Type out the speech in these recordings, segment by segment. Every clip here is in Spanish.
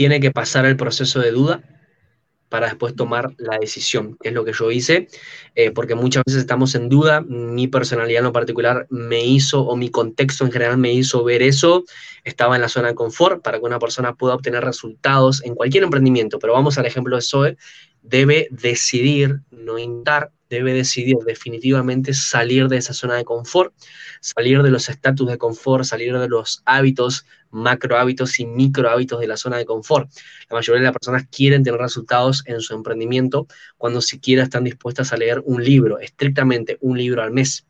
tiene que pasar el proceso de duda para después tomar la decisión, que es lo que yo hice, eh, porque muchas veces estamos en duda, mi personalidad en lo particular me hizo, o mi contexto en general me hizo ver eso, estaba en la zona de confort para que una persona pueda obtener resultados en cualquier emprendimiento, pero vamos al ejemplo de Zoe, debe decidir, no intentar, debe decidir definitivamente salir de esa zona de confort, salir de los estatus de confort, salir de los hábitos, macro hábitos y micro hábitos de la zona de confort. La mayoría de las personas quieren tener resultados en su emprendimiento cuando siquiera están dispuestas a leer un libro, estrictamente un libro al mes.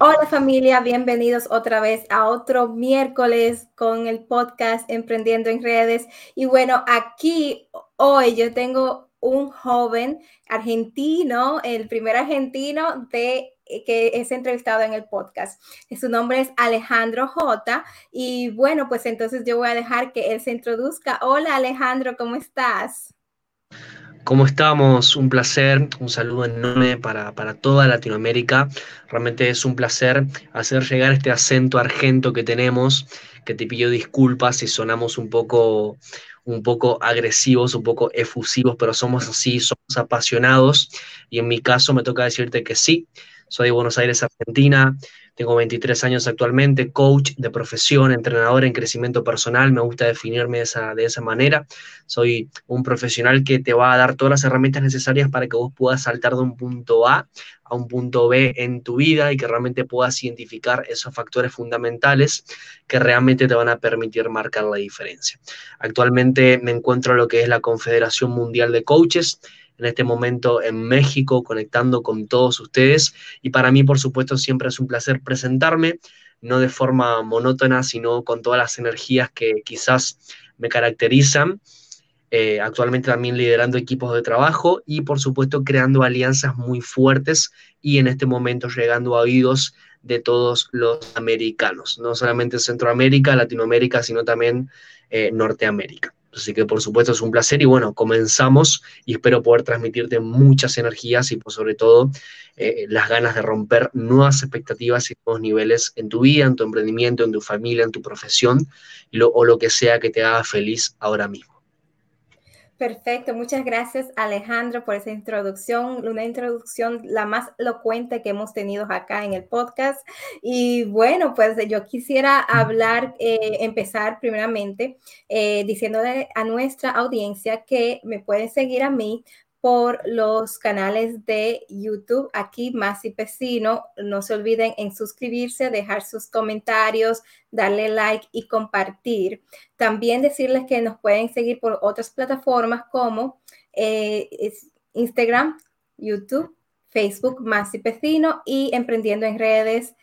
Hola familia, bienvenidos otra vez a otro miércoles con el podcast Emprendiendo en Redes. Y bueno, aquí hoy yo tengo un joven argentino, el primer argentino de que es entrevistado en el podcast. Su nombre es Alejandro J. Y bueno, pues entonces yo voy a dejar que él se introduzca. Hola Alejandro, ¿cómo estás? ¿Cómo estamos? Un placer, un saludo enorme para, toda Latinoamérica. Realmente es un placer hacer llegar este acento argento que tenemos, que te pido disculpas si sonamos un poco, un poco agresivos, un poco efusivos, pero somos así, somos apasionados. Y en mi caso me toca decirte que sí, soy de Buenos Aires, Argentina, tengo 23 años actualmente, coach de profesión, entrenador en crecimiento personal, me gusta definirme de esa, de esa manera. Soy un profesional que te va a dar todas las herramientas necesarias para que vos puedas saltar de un punto A a un punto B en tu vida y que realmente puedas identificar esos factores fundamentales que realmente te van a permitir marcar la diferencia. Actualmente me encuentro en lo que es la Confederación Mundial de Coaches, en este momento en México, conectando con todos ustedes. Y para mí, por supuesto, siempre es un placer presentarme, no de forma monótona, sino con todas las energías que quizás me caracterizan. Eh, actualmente también liderando equipos de trabajo y por supuesto creando alianzas muy fuertes y en este momento llegando a oídos de todos los americanos, no solamente Centroamérica, Latinoamérica, sino también eh, Norteamérica. Así que por supuesto es un placer y bueno, comenzamos y espero poder transmitirte muchas energías y por sobre todo eh, las ganas de romper nuevas expectativas y nuevos niveles en tu vida, en tu emprendimiento, en tu familia, en tu profesión o lo que sea que te haga feliz ahora mismo. Perfecto, muchas gracias Alejandro por esa introducción, una introducción la más elocuente que hemos tenido acá en el podcast. Y bueno, pues yo quisiera hablar, eh, empezar primeramente eh, diciéndole a nuestra audiencia que me pueden seguir a mí por los canales de YouTube, aquí Más y. No se olviden en suscribirse, dejar sus comentarios, darle like y compartir. También decirles que nos pueden seguir por otras plataformas como eh, Instagram, YouTube, Facebook Más y y Emprendiendo en Redes,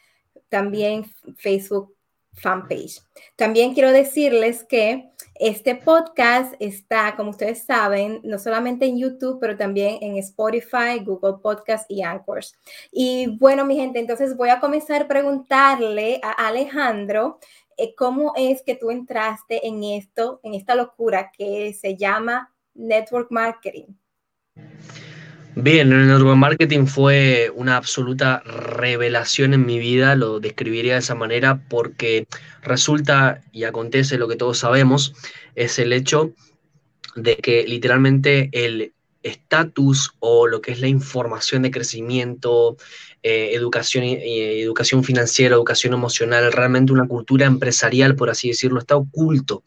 también Facebook fanpage. También quiero decirles que este podcast está, como ustedes saben, no solamente en YouTube, pero también en Spotify, Google Podcast y Anchors. Y bueno, mi gente, entonces voy a comenzar a preguntarle a Alejandro eh, cómo es que tú entraste en esto, en esta locura que se llama network marketing. Bien, el network marketing fue una absoluta revelación en mi vida, lo describiría de esa manera, porque resulta y acontece lo que todos sabemos, es el hecho de que literalmente el estatus o lo que es la información de crecimiento, eh, educación, eh, educación financiera, educación emocional, realmente una cultura empresarial, por así decirlo, está oculto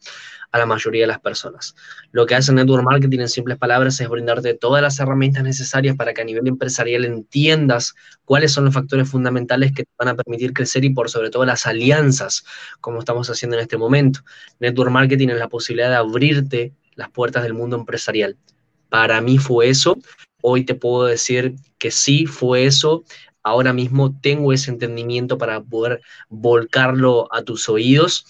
a la mayoría de las personas. Lo que hace Network Marketing en simples palabras es brindarte todas las herramientas necesarias para que a nivel empresarial entiendas cuáles son los factores fundamentales que te van a permitir crecer y por sobre todo las alianzas, como estamos haciendo en este momento. Network Marketing es la posibilidad de abrirte las puertas del mundo empresarial. Para mí fue eso. Hoy te puedo decir que sí fue eso ahora mismo tengo ese entendimiento para poder volcarlo a tus oídos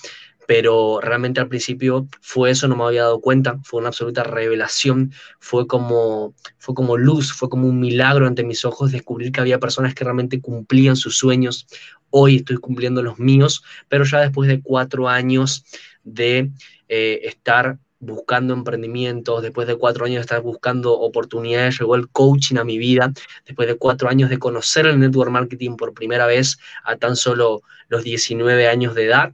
pero realmente al principio fue eso, no me había dado cuenta, fue una absoluta revelación, fue como, fue como luz, fue como un milagro ante mis ojos descubrir que había personas que realmente cumplían sus sueños, hoy estoy cumpliendo los míos, pero ya después de cuatro años de eh, estar buscando emprendimientos, después de cuatro años de estar buscando oportunidades, llegó el coaching a mi vida, después de cuatro años de conocer el network marketing por primera vez a tan solo los 19 años de edad.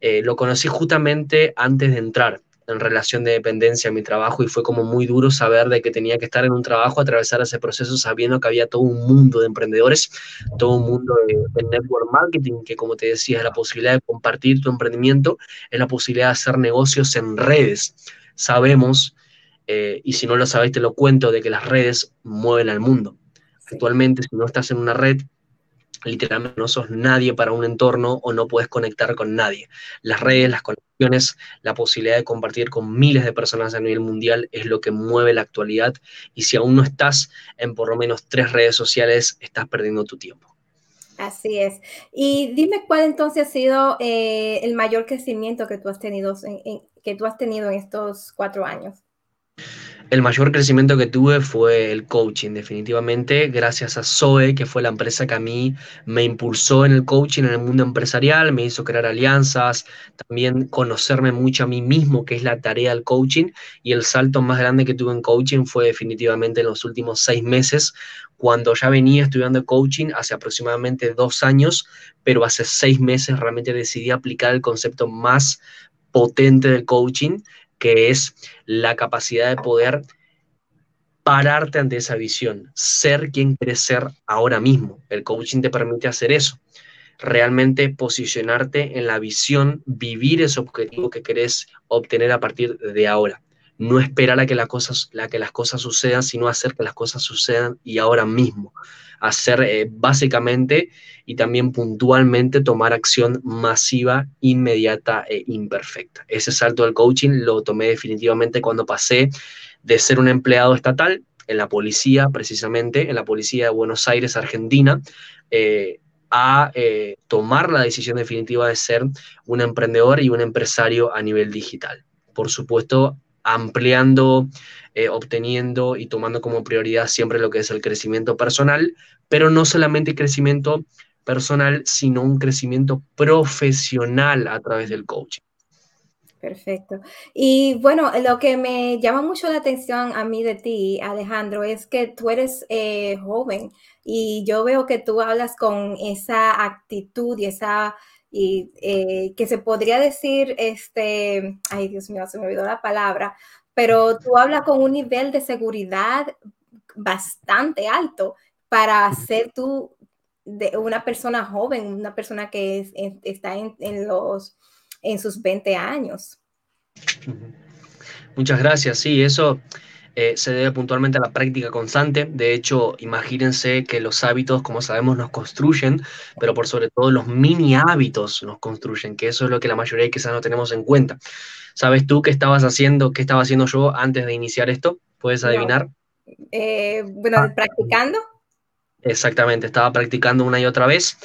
Eh, lo conocí justamente antes de entrar en relación de dependencia a mi trabajo y fue como muy duro saber de que tenía que estar en un trabajo, atravesar ese proceso sabiendo que había todo un mundo de emprendedores, todo un mundo de, network marketing, que como te decía es la posibilidad de compartir tu emprendimiento, es la posibilidad de hacer negocios en redes. Sabemos, eh, y si no lo sabéis te lo cuento, de que las redes mueven al mundo. Actualmente, si no estás en una red, literalmente no sos nadie para un entorno o no puedes conectar con nadie. Las redes, las conexiones, la posibilidad de compartir con miles de personas a nivel mundial es lo que mueve la actualidad y si aún no estás en por lo menos tres redes sociales, estás perdiendo tu tiempo. Así es. Y dime cuál entonces ha sido eh, el mayor crecimiento que tú has tenido que tú has tenido en estos cuatro años. El mayor crecimiento que tuve fue el coaching, definitivamente, gracias a Zoe, que fue la empresa que a mí me impulsó en el coaching, en el mundo empresarial, me hizo crear alianzas, también conocerme mucho a mí mismo, que es la tarea del coaching, y el salto más grande que tuve en coaching fue definitivamente en los últimos seis meses, cuando ya venía estudiando coaching hace aproximadamente dos años, pero hace seis meses realmente decidí aplicar el concepto más potente del coaching, que es la capacidad de poder pararte ante esa visión, ser quien quieres ser ahora mismo. El coaching te permite hacer eso, realmente posicionarte en la visión, vivir ese objetivo que querés obtener a partir de ahora. No esperar a que, las cosas, que las cosas sucedan, sino hacer que las cosas sucedan y ahora mismo. Hacer eh, básicamente y también puntualmente tomar acción masiva, inmediata e imperfecta. Ese salto del coaching lo tomé definitivamente cuando pasé de ser un empleado estatal en la policía, precisamente, en la policía de Buenos Aires, Argentina, eh, a eh, tomar la decisión definitiva de ser un emprendedor y un empresario a nivel digital. Por supuesto, ampliando, eh, obteniendo y tomando como prioridad siempre lo que es el crecimiento personal, pero no solamente crecimiento personal, sino un crecimiento profesional a través del coaching. Perfecto. Y bueno, lo que me llama mucho la atención a mí de ti, Alejandro, es que tú eres eh, joven y yo veo que tú hablas con esa actitud y esa y eh, que se podría decir, este, ay Dios mío, se me olvidó la palabra, pero tú hablas con un nivel de seguridad bastante alto para ser tú de una persona joven, una persona que está en, los, en sus 20 años. Muchas gracias, sí, eso eh, se debe puntualmente a la práctica constante. De hecho, imagínense que los hábitos, como sabemos, nos construyen, pero por sobre todo los mini hábitos nos construyen, que eso es lo que la mayoría quizás no tenemos en cuenta. ¿Sabes tú qué estabas haciendo, qué estaba haciendo yo antes de iniciar esto? ¿Puedes adivinar? Eh, bueno, ah. practicando. Exactamente, estaba practicando una y otra vez,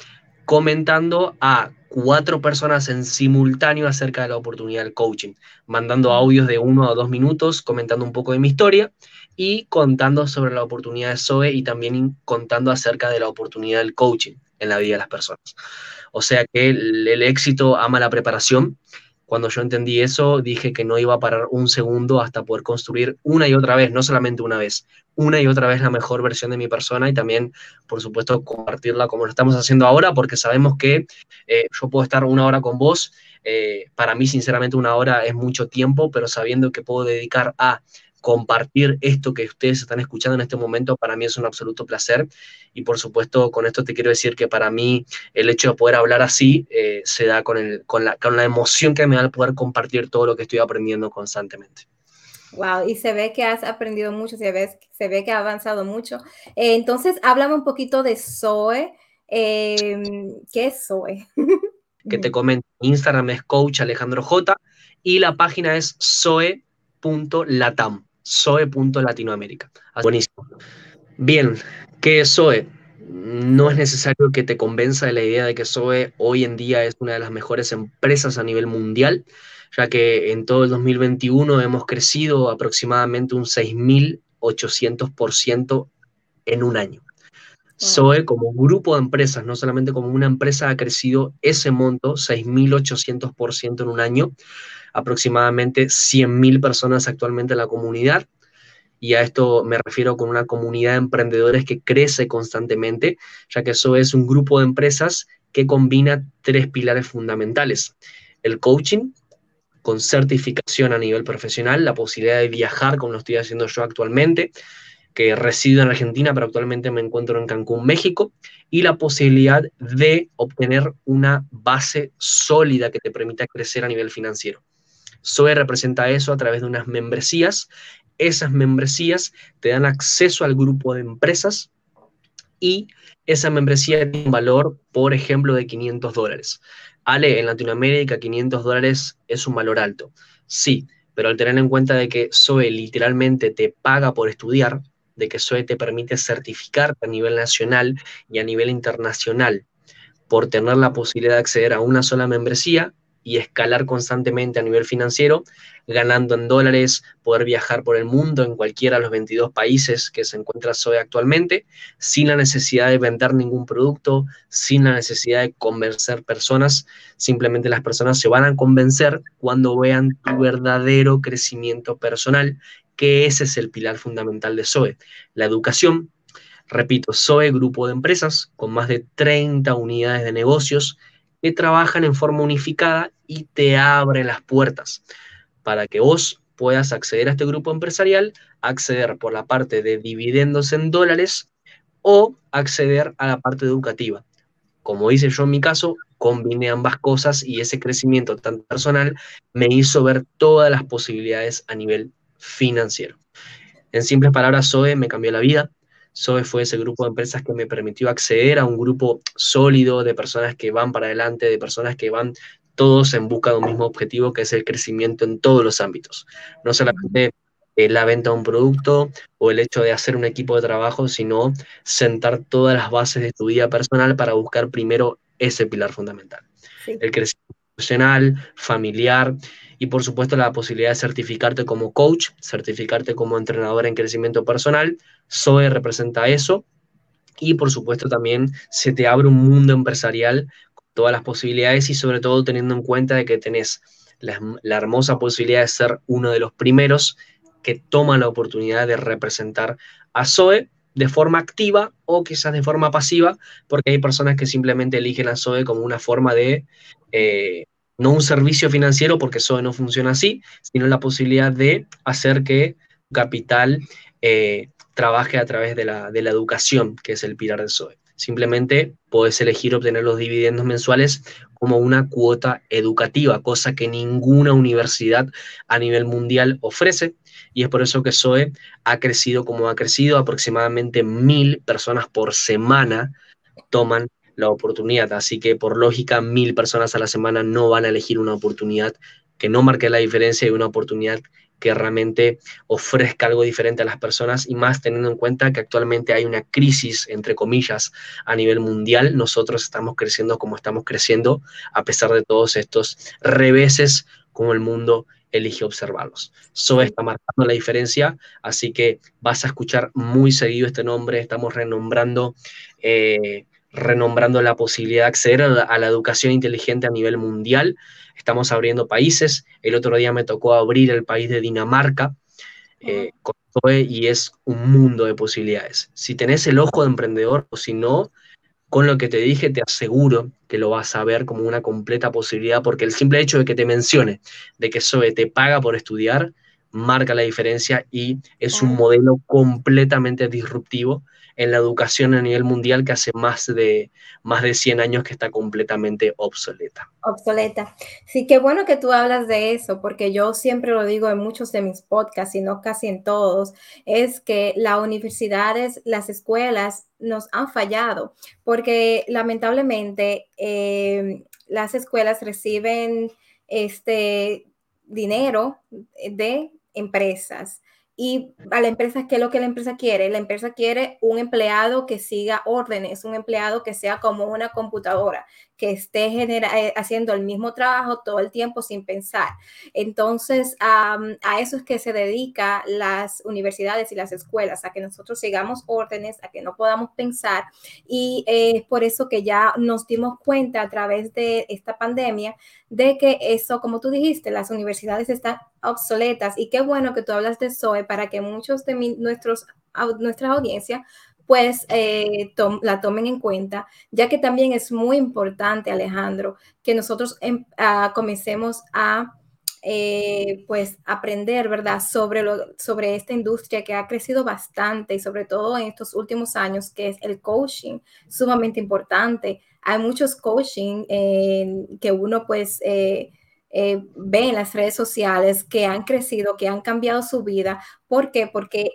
comentando a cuatro personas en simultáneo acerca de la oportunidad del coaching, mandando audios de uno a dos minutos, comentando un poco de mi historia y contando sobre la oportunidad de SOE y también contando acerca de la oportunidad del coaching en la vida de las personas. O sea que el, éxito ama la preparación cuando yo entendí eso, dije que no iba a parar un segundo hasta poder construir una y otra vez, no solamente una vez, una y otra vez la mejor versión de mi persona y también, por supuesto, compartirla como lo estamos haciendo ahora, porque sabemos que eh, yo puedo estar una hora con vos. Eh, para mí, sinceramente, una hora es mucho tiempo, pero sabiendo que puedo dedicar a compartir esto que ustedes están escuchando en este momento, para mí es un absoluto placer. Y por supuesto, con esto te quiero decir que para mí el hecho de poder hablar así eh, se da con, el, con, la, con la emoción que me da el poder compartir todo lo que estoy aprendiendo constantemente. Wow, y se ve que has aprendido mucho, se ve, se ve que ha avanzado mucho. Eh, entonces, háblame un poquito de Zoe. Em, ¿Qué es Zoe? que te comento, Instagram es coach Alejandro J y la página es zoe.latam. Zoe.latinoamérica. Buenísimo. Bien, ¿qué es Zoe? No es necesario que te convenza de la idea de que Zoe hoy en día es una de las mejores empresas a nivel mundial, ya que en todo el 2021 hemos crecido aproximadamente un 6.800% en un año. Zoe como grupo de empresas, no solamente como una empresa, ha crecido ese monto, 6.800% en un año, aproximadamente 100.000 personas actualmente en la comunidad. Y a esto me refiero con una comunidad de emprendedores que crece constantemente, ya que eso es un grupo de empresas que combina tres pilares fundamentales. El coaching, con certificación a nivel profesional, la posibilidad de viajar como lo estoy haciendo yo actualmente, que resido en Argentina, pero actualmente me encuentro en Cancún, México, y la posibilidad de obtener una base sólida que te permita crecer a nivel financiero. SOE representa eso a través de unas membresías. Esas membresías te dan acceso al grupo de empresas y esa membresía tiene un valor, por ejemplo, de 500 dólares. Ale, en Latinoamérica 500 dólares es un valor alto. Sí, pero al tener en cuenta de que SOE literalmente te paga por estudiar, de que SOE te permite certificarte a nivel nacional y a nivel internacional por tener la posibilidad de acceder a una sola membresía y escalar constantemente a nivel financiero, ganando en dólares, poder viajar por el mundo en cualquiera de los 22 países que se encuentra SOE actualmente, sin la necesidad de vender ningún producto, sin la necesidad de convencer personas, simplemente las personas se van a convencer cuando vean tu verdadero crecimiento personal que ese es el pilar fundamental de SOE. La educación, repito, SOE, grupo de empresas con más de 30 unidades de negocios que trabajan en forma unificada y te abren las puertas para que vos puedas acceder a este grupo empresarial, acceder por la parte de dividendos en dólares o acceder a la parte educativa. Como hice yo en mi caso, combiné ambas cosas y ese crecimiento tan personal me hizo ver todas las posibilidades a nivel financiero. En simples palabras, SOE me cambió la vida. SOE fue ese grupo de empresas que me permitió acceder a un grupo sólido de personas que van para adelante, de personas que van todos en busca de un mismo objetivo, que es el crecimiento en todos los ámbitos. No solamente eh, la venta de un producto o el hecho de hacer un equipo de trabajo, sino sentar todas las bases de tu vida personal para buscar primero ese pilar fundamental. El crecimiento profesional, familiar y por supuesto la posibilidad de certificarte como coach, certificarte como entrenador en crecimiento personal. SOE representa eso y por supuesto también se te abre un mundo empresarial con todas las posibilidades y sobre todo teniendo en cuenta de que tenés la, hermosa posibilidad de ser uno de los primeros que toma la oportunidad de representar a SOE de forma activa o quizás de forma pasiva, porque hay personas que simplemente eligen a SOE como una forma de eh, no un servicio financiero, porque eso no funciona así, sino la posibilidad de hacer que capital eh, trabaje a través de la, de la, educación, que es el pilar del SOE. Simplemente puedes elegir obtener los dividendos mensuales como una cuota educativa, cosa que ninguna universidad a nivel mundial ofrece. Y es por eso que SOE ha crecido como ha crecido. Aproximadamente mil personas por semana toman la oportunidad. Así que por lógica, mil personas a la semana no van a elegir una oportunidad que no marque la diferencia y una oportunidad que realmente ofrezca algo diferente a las personas y más teniendo en cuenta que actualmente hay una crisis, entre comillas, a nivel mundial. Nosotros estamos creciendo como estamos creciendo a pesar de todos estos reveses como el mundo elige observarlos. Eso está marcando la diferencia, así que vas a escuchar muy seguido este nombre. Estamos renombrando eh, renombrando la posibilidad de acceder a la, educación inteligente a nivel mundial. Estamos abriendo países. El otro día me tocó abrir el país de Dinamarca eh, y es un mundo de posibilidades. Si tenés el ojo de emprendedor o si no, con lo que te dije te aseguro que lo vas a ver como una completa posibilidad porque el simple hecho de que te mencione de que SOE te paga por estudiar marca la diferencia y es un modelo completamente disruptivo en la educación a nivel mundial que hace más de, más de 100 años que está completamente obsoleta. Obsoleta. Sí, qué bueno que tú hablas de eso, porque yo siempre lo digo en muchos de mis podcasts, y no casi en todos, es que las universidades, las escuelas nos han fallado, porque lamentablemente eh, las escuelas reciben este dinero de empresas y a la empresa, ¿qué es lo que la empresa quiere? La empresa quiere un empleado que siga órdenes, un empleado que sea como una computadora, que esté eh, haciendo el mismo trabajo todo el tiempo sin pensar. Entonces, a eso es que se dedica las universidades y las escuelas, a que nosotros sigamos órdenes, a que no podamos pensar. Y es por eso que ya nos dimos cuenta a través de esta pandemia de que eso, como tú dijiste, las universidades están obsoletas y qué bueno que tú hablas de SOE para que muchos de nuestros, nuestra audiencia pues eh, la tomen en cuenta, ya que también es muy importante, Alejandro, que nosotros em, comencemos a eh, pues aprender, ¿verdad?, sobre, lo, sobre esta industria que ha crecido bastante y sobre todo en estos últimos años, que es el coaching, sumamente importante. Hay muchos coaching que uno pues... Eh, eh, ve en las redes sociales que han crecido, que han cambiado su vida. ¿Por qué? Porque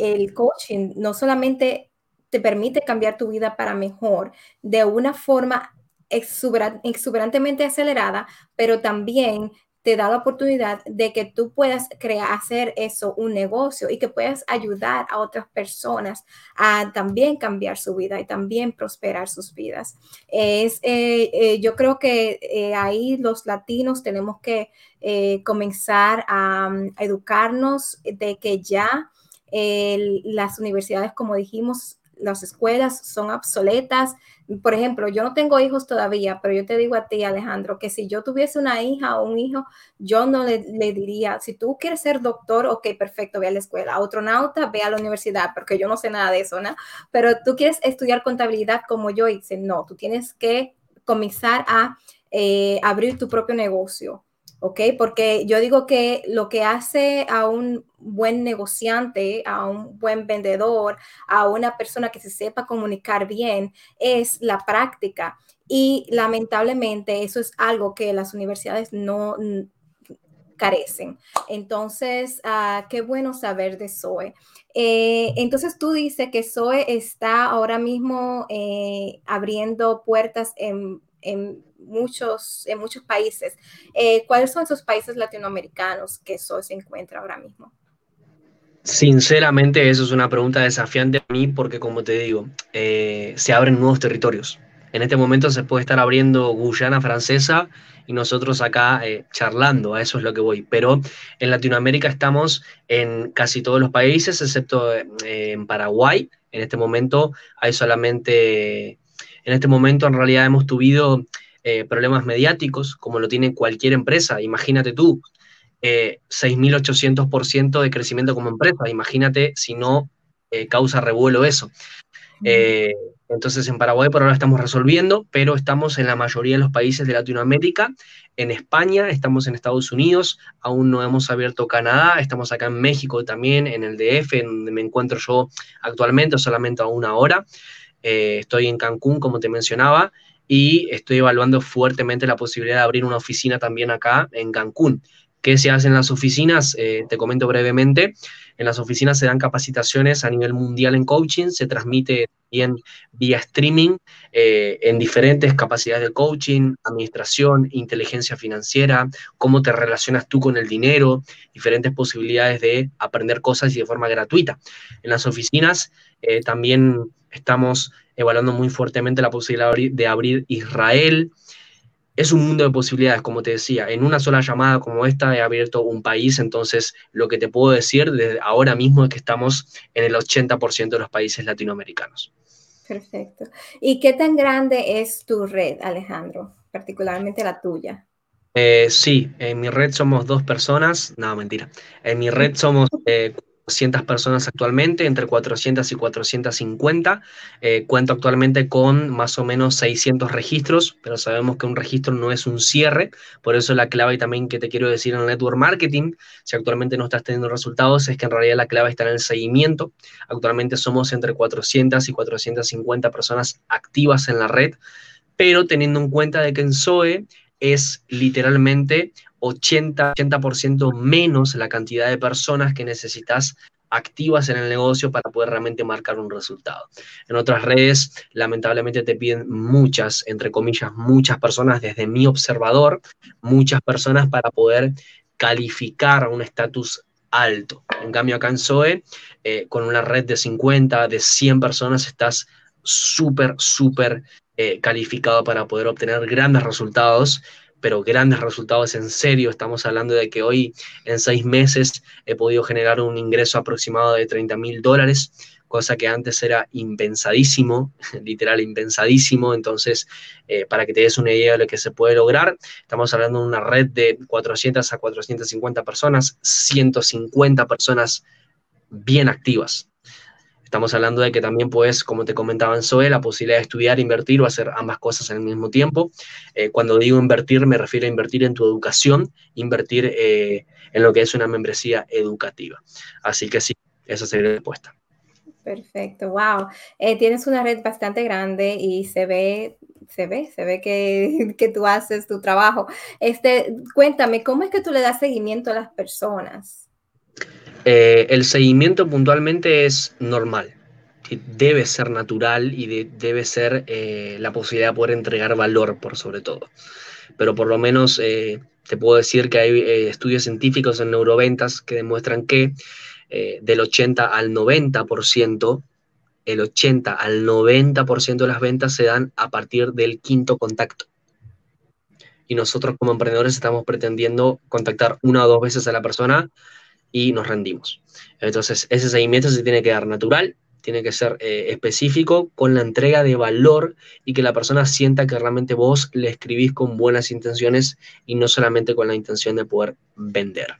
el coaching no solamente te permite cambiar tu vida para mejor de una forma exuberantemente acelerada, pero también te da la oportunidad de que tú puedas crear, hacer eso un negocio y que puedas ayudar a otras personas a también cambiar su vida y también prosperar sus vidas. Es, eh, eh, yo creo que eh, ahí los latinos tenemos que comenzar a, a, educarnos de que ya las universidades, como dijimos, las escuelas son obsoletas. Por ejemplo, yo no tengo hijos todavía, pero yo te digo a ti, Alejandro, que si yo tuviese una hija o un hijo, yo no le, diría, si tú quieres ser doctor, ok, perfecto, ve a la escuela. Astronauta, ve a la universidad, porque yo no sé nada de eso, ¿no? Pero tú quieres estudiar contabilidad como yo hice, no, tú tienes que comenzar a eh, abrir tu propio negocio ¿ok? Porque yo digo que lo que hace a un buen negociante, a un buen vendedor, a una persona que se sepa comunicar bien, es la práctica. Y lamentablemente eso es algo que las universidades no carecen. Entonces, ah, qué bueno saber de Zoe. Eh, entonces, tú dices que Zoe está ahora mismo eh, abriendo puertas en muchos, en muchos países. Eh, ¿Cuáles son esos países latinoamericanos que eso se encuentra ahora mismo? Sinceramente, eso es una pregunta desafiante a mí porque, como te digo, eh, se abren nuevos territorios. En este momento se puede estar abriendo Guyana francesa y nosotros acá eh, charlando, a eso es lo que voy. Pero en Latinoamérica estamos en casi todos los países, excepto en Paraguay. En este momento hay solamente, en este momento en realidad hemos tuvido eh, problemas mediáticos, como lo tiene cualquier empresa. Imagínate tú, eh, 6.800% de crecimiento como empresa. Imagínate si no eh, causa revuelo eso. Eh, entonces en Paraguay por ahora estamos resolviendo, pero estamos en la mayoría de los países de Latinoamérica, en España, estamos en Estados Unidos, aún no hemos abierto Canadá, estamos acá en México también, en el DF, en donde me encuentro yo actualmente, solamente a una hora. estoy en Cancún, como te mencionaba, y estoy evaluando fuertemente la posibilidad de abrir una oficina también acá en Cancún. ¿Qué se hace en las oficinas? Eh, te comento brevemente. En las oficinas se dan capacitaciones a nivel mundial en coaching, se transmite bien vía streaming eh, en diferentes capacidades de coaching, administración, inteligencia financiera, cómo te relacionas tú con el dinero, diferentes posibilidades de aprender cosas y de forma gratuita. En las oficinas eh, también estamos evaluando muy fuertemente la posibilidad de abrir Israel. Es un mundo de posibilidades, como te decía. En una sola llamada como esta he abierto un país, entonces lo que te puedo decir desde ahora mismo es que estamos en el 80% de los países latinoamericanos. Perfecto. ¿Y qué tan grande es tu red, Alejandro? Particularmente la tuya. Eh, sí, en mi red somos dos personas. No, mentira. En mi red somos eh, 400 personas actualmente, entre 400 y 450. Eh, cuento actualmente con más o menos 600 registros, pero sabemos que un registro no es un cierre, por eso la clave también que te quiero decir en el network marketing, si actualmente no estás teniendo resultados, es que en realidad la clave está en el seguimiento. Actualmente somos entre 400 y 450 personas activas en la red, pero teniendo en cuenta de que en SOE es literalmente 80%, 80 menos la cantidad de personas que necesitas activas en el negocio para poder realmente marcar un resultado. En otras redes, lamentablemente te piden muchas, entre comillas, muchas personas, desde mi observador, muchas personas para poder calificar un estatus alto. En cambio, acá en Zoe, eh, con una red de 50, de 100 personas, estás súper, súper eh, calificado para poder obtener grandes resultados, pero grandes resultados en serio. Estamos hablando de que hoy, en seis meses, he podido generar un ingreso aproximado de 30 mil dólares cosa que antes era impensadísimo, literal impensadísimo. Entonces, eh, para que te des una idea de lo que se puede lograr, estamos hablando de una red de 400 a 450 personas, 150 personas bien activas. Estamos hablando de que también puedes, como te comentaba en Zoe, la posibilidad de estudiar, invertir o hacer ambas cosas el mismo tiempo. Eh, cuando digo invertir, me refiero a invertir en tu educación, invertir eh, en lo que es una membresía educativa. Así que sí, esa sería la respuesta. Perfecto, wow. Eh, tienes una red bastante grande y se ve, se ve, se ve que, que, tú haces tu trabajo. Este, cuéntame, ¿cómo es que tú le das seguimiento a las personas? Eh, el seguimiento puntualmente es normal. Debe ser natural y debe ser eh, la posibilidad de poder entregar valor por sobre todo. Pero por lo menos te puedo decir que hay estudios científicos en neuroventas que demuestran que eh, del 80 al 90%, el 80 al 90% de las ventas se dan a partir del quinto contacto. Y nosotros como emprendedores estamos pretendiendo contactar una o dos veces a la persona y nos rendimos. Entonces, ese seguimiento se tiene que dar natural, tiene que ser eh, específico, con la entrega de valor y que la persona sienta que realmente vos le escribís con buenas intenciones y no solamente con la intención de poder vender.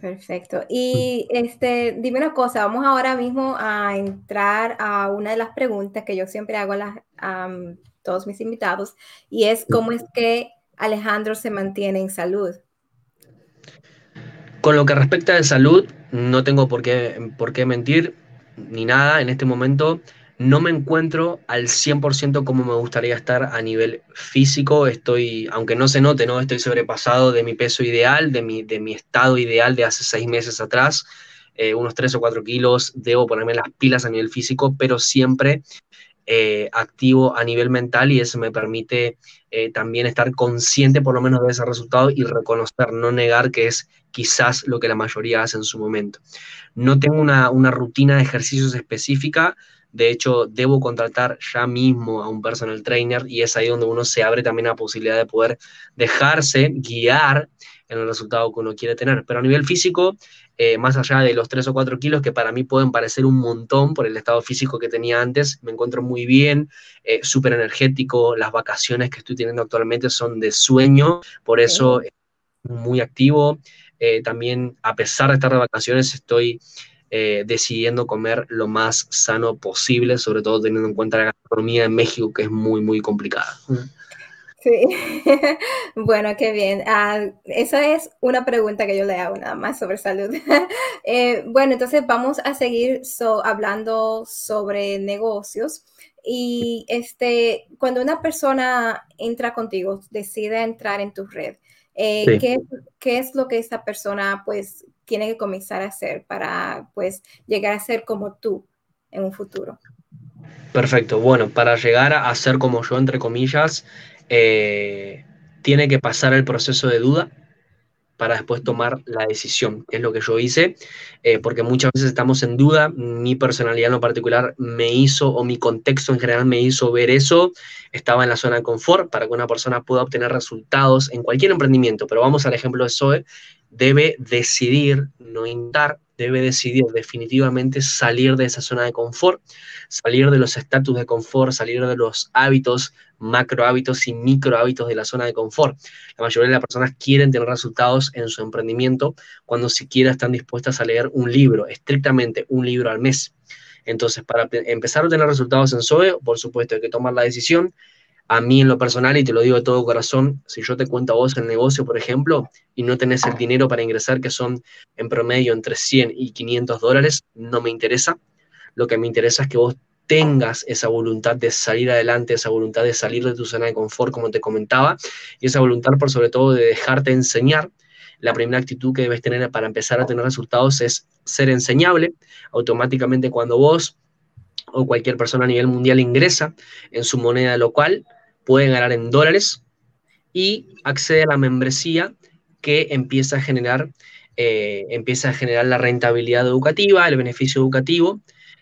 Perfecto. Y este, dime una cosa, vamos ahora mismo a entrar a una de las preguntas que yo siempre hago a, todos mis invitados, y es cómo es que Alejandro se mantiene en salud. Con lo que respecta a salud, no tengo por qué, por qué mentir ni nada en este momento no me encuentro al 100% como me gustaría estar a nivel físico. Estoy, aunque no se note, ¿no? Estoy sobrepasado de mi peso ideal, de mi, de mi estado ideal de hace seis meses atrás. Eh, unos 3 o 4 kilos, debo ponerme las pilas a nivel físico, pero siempre eh, activo a nivel mental y eso me permite eh, también estar consciente por lo menos de ese resultado y reconocer, no negar que es quizás lo que la mayoría hace en su momento. No tengo una, una rutina de ejercicios específica, de hecho, debo contratar ya mismo a un personal trainer y es ahí donde uno se abre también la posibilidad de poder dejarse guiar en el resultado que uno quiere tener. Pero a nivel físico, eh, más allá de los 3 o 4 kilos que para mí pueden parecer un montón por el estado físico que tenía antes, me encuentro muy bien, eh, súper energético, las vacaciones que estoy teniendo actualmente son de sueño, por eso muy activo. Eh, también, a pesar de estar de vacaciones, estoy eh, decidiendo comer lo más sano posible, sobre todo teniendo en cuenta la gastronomía en México, que es muy, muy complicada. Sí, bueno, qué bien. Ah, esa es una pregunta que yo le hago nada más sobre salud. Eh, bueno, entonces vamos a seguir hablando sobre negocios. Y este, cuando una persona entra contigo, decide entrar en tu red, eh, ¿qué, ¿qué, es lo que esa persona pues tiene que comenzar a hacer para pues llegar a ser como tú en un futuro. Perfecto, bueno, para llegar a ser como yo, entre comillas, eh, tiene que pasar el proceso de duda para después tomar la decisión, que es lo que yo hice, eh, porque muchas veces estamos en duda, mi personalidad en lo particular me hizo, o mi contexto en general me hizo ver eso, estaba en la zona de confort para que una persona pueda obtener resultados en cualquier emprendimiento, pero vamos al ejemplo de Zoe, debe decidir, no intentar, debe decidir definitivamente salir de esa zona de confort, salir de los estatus de confort, salir de los hábitos, macro hábitos y micro hábitos de la zona de confort. La mayoría de las personas quieren tener resultados en su emprendimiento cuando siquiera están dispuestas a leer un libro, estrictamente un libro al mes. Entonces, para empezar a tener resultados en SOE, por supuesto, hay que tomar la decisión, a mí en lo personal, y te lo digo de todo corazón, si yo te cuento a vos el negocio, por ejemplo, y no tenés el dinero para ingresar, que son en promedio entre 100 y 500 dólares, no me interesa. Lo que me interesa es que vos tengas esa voluntad de salir adelante, esa voluntad de salir de tu zona de confort, como te comentaba, y esa voluntad por sobre todo de dejarte enseñar. La primera actitud que debes tener para empezar a tener resultados es ser enseñable. Automáticamente cuando vos o cualquier persona a nivel mundial ingresa en su moneda local, puede ganar en dólares y accede a la membresía que empieza a generar eh, empieza a generar la rentabilidad educativa, el beneficio educativo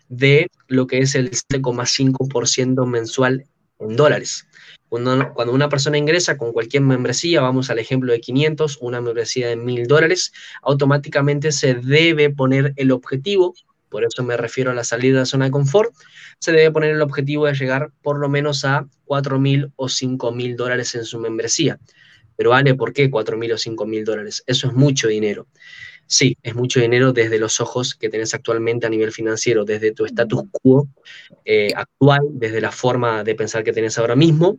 de lo que es el 7,5% mensual en dólares. Cuando, cuando, una persona ingresa con cualquier membresía, vamos al ejemplo de 500, una membresía de 1000 dólares, automáticamente se debe poner el objetivo, por eso me refiero a la salida de la zona de confort, se debe poner el objetivo de llegar por lo menos a 4.000 o 5.000 dólares en su membresía. Pero vale, ¿por qué 4.000 o 5.000 dólares? Eso es mucho dinero. Sí, es mucho dinero desde los ojos que tenés actualmente a nivel financiero, desde tu status quo eh, actual, desde la forma de pensar que tenés ahora mismo.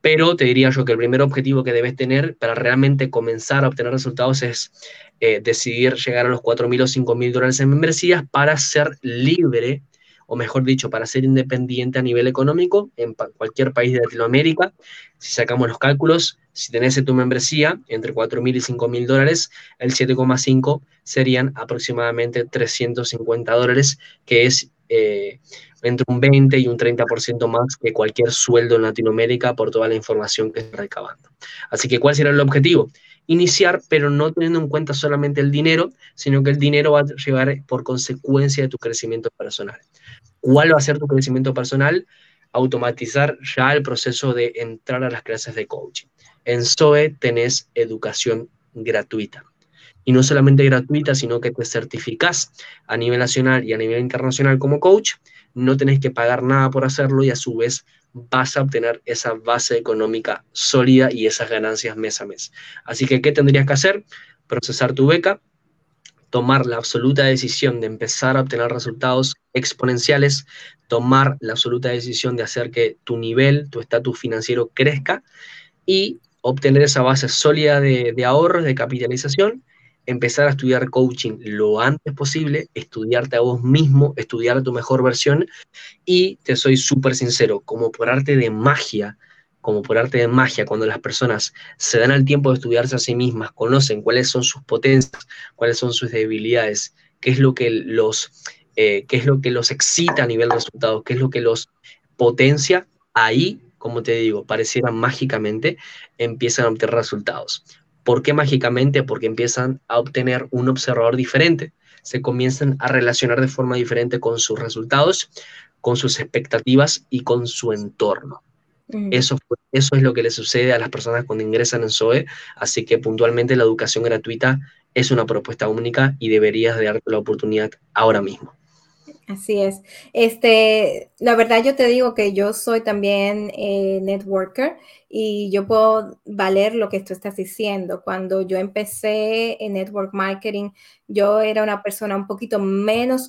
Pero te diría yo que el primer objetivo que debes tener para realmente comenzar a obtener resultados es eh, decidir llegar a los 4.000 o 5.000 dólares en membresías para ser libre o mejor dicho, para ser independiente a nivel económico en cualquier país de Latinoamérica. Si sacamos los cálculos, si tenés en tu membresía entre 4.000 y 5.000 dólares, el 7,5 serían aproximadamente 350 dólares, que es eh, entre un 20 y un 30% más que cualquier sueldo en Latinoamérica por toda la información que está recabando. Así que, ¿cuál será el objetivo? Iniciar, pero no teniendo en cuenta solamente el dinero, sino que el dinero va a llevar por consecuencia de tu crecimiento personal. ¿Cuál va a ser tu crecimiento personal? Automatizar ya el proceso de entrar a las clases de coaching. En SOE tenés educación gratuita. Y no solamente gratuita, sino que te certificás a nivel nacional y a nivel internacional como coach. No tenés que pagar nada por hacerlo y a su vez vas a obtener esa base económica sólida y esas ganancias mes a mes. Así que, ¿qué tendrías que hacer? Procesar tu beca, tomar la absoluta decisión de empezar a obtener resultados exponenciales, tomar la absoluta decisión de hacer que tu nivel, tu estatus financiero crezca y obtener esa base sólida de, ahorros, de capitalización, empezar a estudiar coaching lo antes posible, estudiarte a vos mismo, estudiar tu mejor versión y te soy súper sincero, como por arte de magia, como por arte de magia, cuando las personas se dan el tiempo de estudiarse a sí mismas, conocen cuáles son sus potencias, cuáles son sus debilidades, qué es lo que los, eh, qué es lo que los excita a nivel de resultados, qué es lo que los potencia, ahí, como te digo, pareciera mágicamente, empiezan a obtener resultados. ¿Por qué mágicamente? Porque empiezan a obtener un observador diferente, se comienzan a relacionar de forma diferente con sus resultados, con sus expectativas y con su entorno. Eso, eso es lo que le sucede a las personas cuando ingresan en SOE, así que puntualmente la educación gratuita es una propuesta única y deberías de darte la oportunidad ahora mismo. Así es. Este, la verdad yo te digo que yo soy también eh, networker y yo puedo valer lo que tú estás diciendo. Cuando yo empecé en network marketing, yo era una persona un poquito menos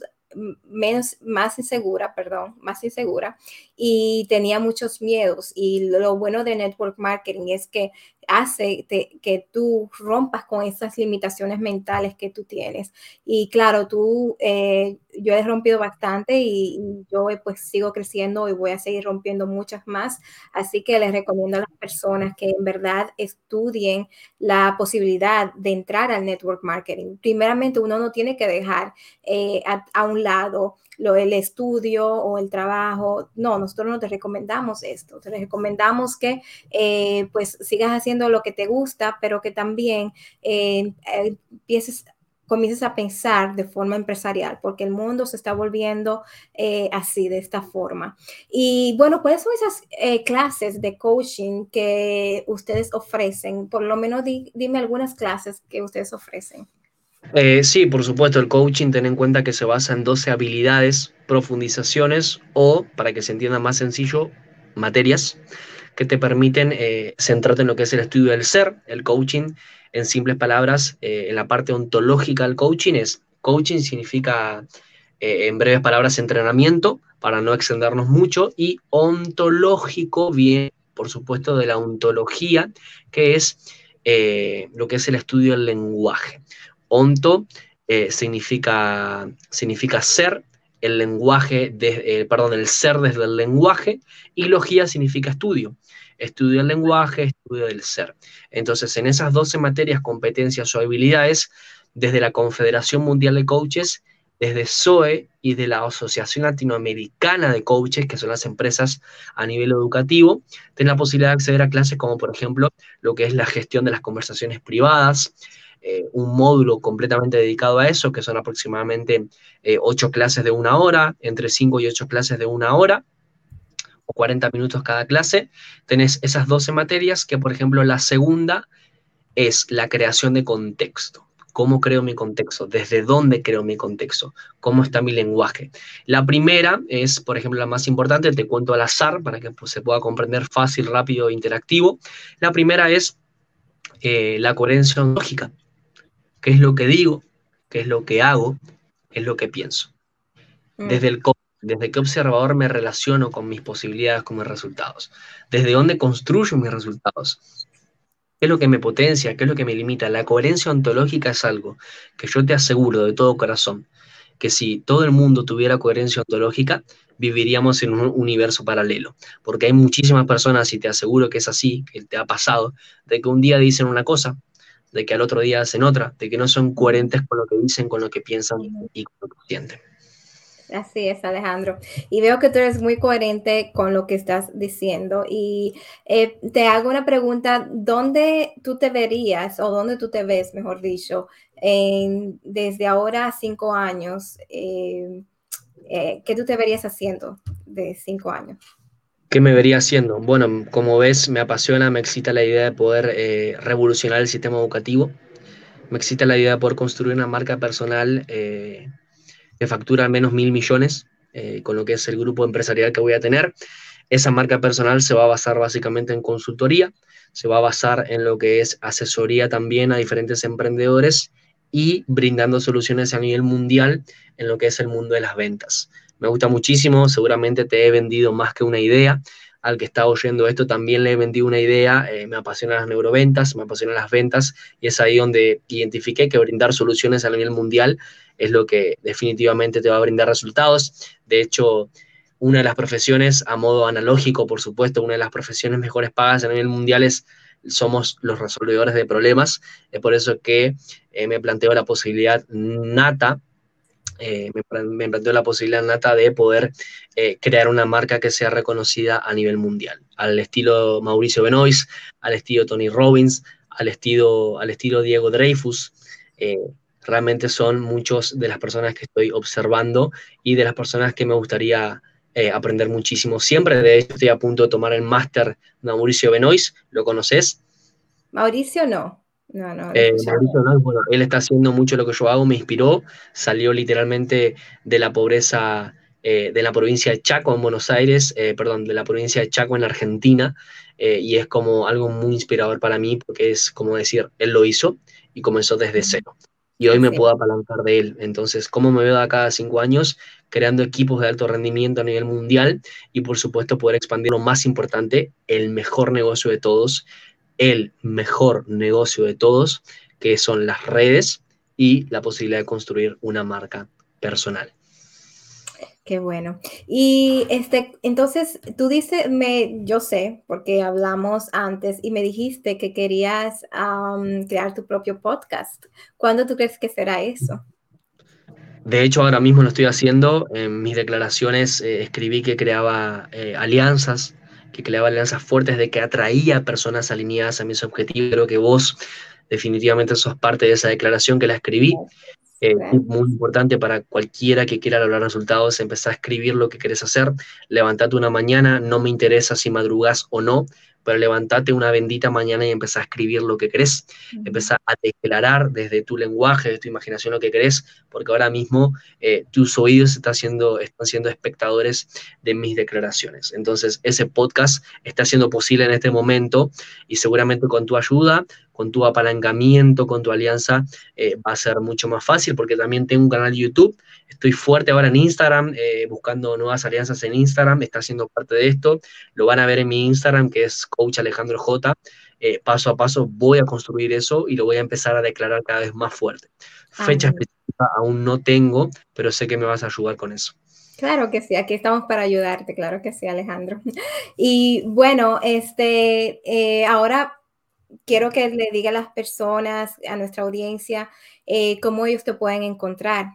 menos, más insegura, perdón, más insegura y tenía muchos miedos. Y lo bueno de network marketing es que hace que tú rompas con esas limitaciones mentales que tú tienes. Y claro, tú, eh, yo he rompido bastante y, yo pues sigo creciendo y voy a seguir rompiendo muchas más. Así que les recomiendo a las personas que en verdad estudien la posibilidad de entrar al network marketing. Primeramente, uno no tiene que dejar eh, a un lado lo, el estudio o el trabajo. No, nosotros no te recomendamos esto. Te recomendamos que eh, pues sigas haciendo lo que te gusta, pero que también eh, eh, empieces comiences a pensar de forma empresarial, porque el mundo se está volviendo así, de esta forma. Y bueno, ¿cuáles son esas clases de coaching que ustedes ofrecen? Por lo menos dime algunas clases que ustedes ofrecen. Eh, sí, por supuesto, el coaching, ten en cuenta que se basa en 12 habilidades, profundizaciones o, para que se entienda más sencillo, materias que te permiten eh, centrarte en lo que es el estudio del ser. El coaching, en simples palabras, eh, en la parte ontológica del coaching es, coaching significa, en breves palabras, entrenamiento, para no extendernos mucho, y ontológico viene, por supuesto, de la ontología, que es lo que es el estudio del lenguaje. Onto eh, significa, significa ser, el lenguaje, de, eh, perdón, el ser desde el lenguaje, y logía significa estudio. Estudio del lenguaje, estudio del ser. Entonces, en esas 12 materias, competencias o habilidades, desde la Confederación Mundial de Coaches, desde SOE y de la Asociación Latinoamericana de Coaches, que son las empresas a nivel educativo, tienen la posibilidad de acceder a clases como, por ejemplo, lo que es la gestión de las conversaciones privadas, eh, un módulo completamente dedicado a eso, que son aproximadamente eh, ocho clases de una hora, entre cinco y ocho clases de una hora, o 40 minutos cada clase. Tenés esas 12 materias que, por ejemplo, la segunda es la creación de contexto. ¿Cómo creo mi contexto? ¿Desde dónde creo mi contexto? ¿Cómo está mi lenguaje? La primera es, por ejemplo, la más importante, te cuento al azar para que pues, se pueda comprender fácil, rápido e interactivo. La primera es eh, la coherencia ontológica. ¿Qué es lo que digo? ¿Qué es lo que hago? ¿Qué es lo que pienso? Mm. Desde el desde qué observador me relaciono con mis posibilidades, con mis resultados. Desde dónde construyo mis resultados. ¿Qué es lo que me potencia? ¿Qué es lo que me limita? La coherencia ontológica es algo que yo te aseguro de todo corazón, que si todo el mundo tuviera coherencia ontológica, viviríamos en un universo paralelo. Porque hay muchísimas personas, y te aseguro que es así, que te ha pasado, de que un día dicen una cosa, de que al otro día hacen otra, de que no son coherentes con lo que dicen, con lo que piensan y con lo que sienten. Así es, Alejandro. Y veo que tú eres muy coherente con lo que estás diciendo. Y eh, te hago una pregunta, ¿dónde tú te verías o dónde tú te ves, mejor dicho, desde ahora a cinco años? Eh, eh, ¿Qué tú te verías haciendo de cinco años? ¿Qué me vería haciendo? Bueno, como ves, me apasiona, me excita la idea de poder revolucionar el sistema educativo. Me excita la idea de poder construir una marca personal que factura menos mil millones, eh, con lo que es el grupo empresarial que voy a tener. Esa marca personal se va a basar básicamente en consultoría, se va a basar en lo que es asesoría también a diferentes emprendedores y brindando soluciones a nivel mundial en lo que es el mundo de las ventas. Me gusta muchísimo, seguramente te he vendido más que una idea. Al que está oyendo esto también le he vendido una idea, eh, me apasionan las neuroventas, me apasionan las ventas y es ahí donde identifiqué que brindar soluciones a nivel mundial es lo que definitivamente te va a brindar resultados. De hecho, una de las profesiones, a modo analógico, por supuesto, una de las profesiones mejores pagas a nivel mundial es somos los resolvedores de problemas. Es por eso que eh, me planteo la posibilidad nata, eh, me, planteo la posibilidad nata de poder eh, crear una marca que sea reconocida a nivel mundial, al estilo Mauricio Benoist, al estilo Tony Robbins, al estilo, al estilo Diego Dreyfus realmente son muchos de las personas que estoy observando y de las personas que me gustaría eh, aprender muchísimo siempre. De hecho, estoy a punto de tomar el máster de Mauricio Benoist. ¿Lo conoces? Mauricio no. No, no, eh, Mauricio no, bueno, él está haciendo mucho lo que yo hago, me inspiró, salió literalmente de la pobreza eh, de la provincia de Chaco en Buenos Aires, perdón, de la provincia de Chaco en Argentina, y es como algo muy inspirador para mí porque es como decir, él lo hizo y comenzó desde cero. Y hoy me puedo apalancar de él. Entonces, ¿cómo me veo de acá a cinco años? Creando equipos de alto rendimiento a nivel mundial y, por supuesto, poder expandir lo más importante, el mejor negocio de todos, el mejor negocio de todos, que son las redes y la posibilidad de construir una marca personal. Qué bueno. Y este, entonces tú dices, me, yo sé, porque hablamos antes y me dijiste que querías crear tu propio podcast. ¿Cuándo tú crees que será eso? De hecho, ahora mismo lo estoy haciendo. En mis declaraciones eh, escribí que creaba eh, alianzas, que creaba alianzas fuertes, de que atraía personas alineadas a mis objetivos. Creo que vos definitivamente sos parte de esa declaración que la escribí. Eh, muy importante para cualquiera que quiera lograr resultados, empezar a escribir lo que querés hacer, levantate una mañana, no me interesa si madrugás o no, pero levantate una bendita mañana y empezá a escribir lo que querés, empezá a declarar desde tu lenguaje, de tu imaginación lo que querés, porque ahora mismo eh, tus oídos están siendo, están siendo espectadores de mis declaraciones. Entonces, ese podcast está siendo posible en este momento y seguramente con tu ayuda, con tu apalancamiento, con tu alianza, eh, va a ser mucho más fácil porque también tengo un canal de YouTube, estoy fuerte ahora en Instagram, eh, buscando nuevas alianzas en Instagram, está siendo parte de esto, lo van a ver en mi Instagram que es Coach Alejandro J. Eh, paso a paso voy a construir eso y lo voy a empezar a declarar cada vez más fuerte. Fecha específica aún no tengo, pero sé que me vas a ayudar con eso. Claro que sí, aquí estamos para ayudarte, claro que sí, Alejandro. Y bueno, este, ahora quiero que le diga a las personas, a nuestra audiencia, eh, cómo ellos te pueden encontrar.